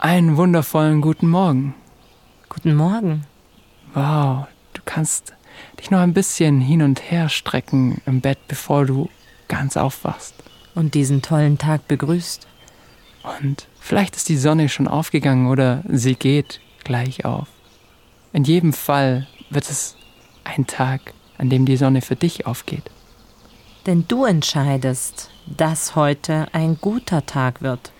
Einen wundervollen guten Morgen. Guten Morgen. Wow, du kannst dich noch ein bisschen hin und her strecken im Bett, bevor du ganz aufwachst. Und diesen tollen Tag begrüßt. Und vielleicht ist die Sonne schon aufgegangen oder sie geht gleich auf. In jedem Fall wird es ein Tag, an dem die Sonne für dich aufgeht. Denn du entscheidest, dass heute ein guter Tag wird.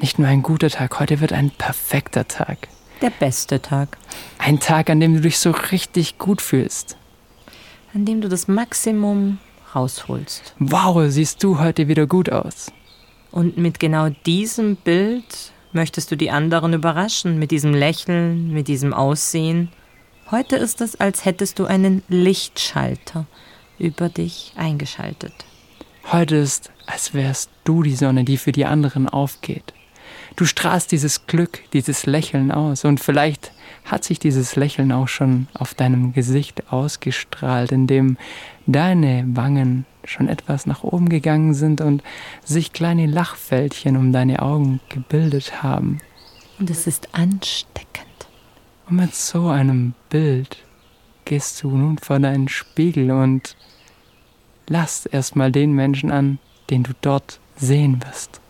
Nicht nur ein guter Tag, heute wird ein perfekter Tag. Der beste Tag. Ein Tag, an dem du dich so richtig gut fühlst. An dem du das Maximum rausholst. Wow, siehst du heute wieder gut aus. Und mit genau diesem Bild möchtest du die anderen überraschen, mit diesem Lächeln, mit diesem Aussehen. Heute ist es, als hättest du einen Lichtschalter über dich eingeschaltet. Heute ist, als wärst du die Sonne, die für die anderen aufgeht. Du strahlst dieses Glück, dieses Lächeln aus und vielleicht hat sich dieses Lächeln auch schon auf deinem Gesicht ausgestrahlt, indem deine Wangen schon etwas nach oben gegangen sind und sich kleine Lachfältchen um deine Augen gebildet haben. Und es ist ansteckend. Und mit so einem Bild gehst du nun vor deinen Spiegel und lass erstmal den Menschen an, den du dort sehen wirst.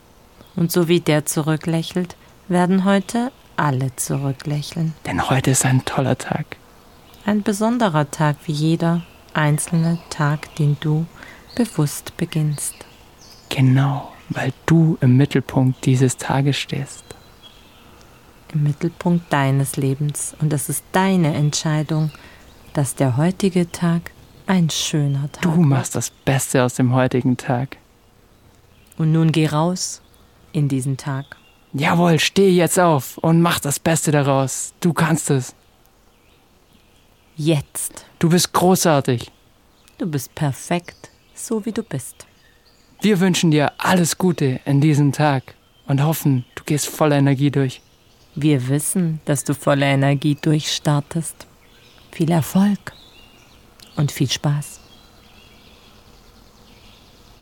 Und so wie der zurücklächelt, werden heute alle zurücklächeln. Denn heute ist ein toller Tag. Ein besonderer Tag wie jeder einzelne Tag, den du bewusst beginnst. Genau, weil du im Mittelpunkt dieses Tages stehst. Im Mittelpunkt deines Lebens. Und es ist deine Entscheidung, dass der heutige Tag ein schöner Tag Du machst das Beste aus dem heutigen Tag. Und nun geh raus in diesen Tag. Jawohl, steh jetzt auf und mach das Beste daraus. Du kannst es. Jetzt. Du bist großartig. Du bist perfekt, so wie du bist. Wir wünschen dir alles Gute in diesem Tag und hoffen, du gehst voller Energie durch. Wir wissen, dass du voller Energie durchstartest. Viel Erfolg und viel Spaß.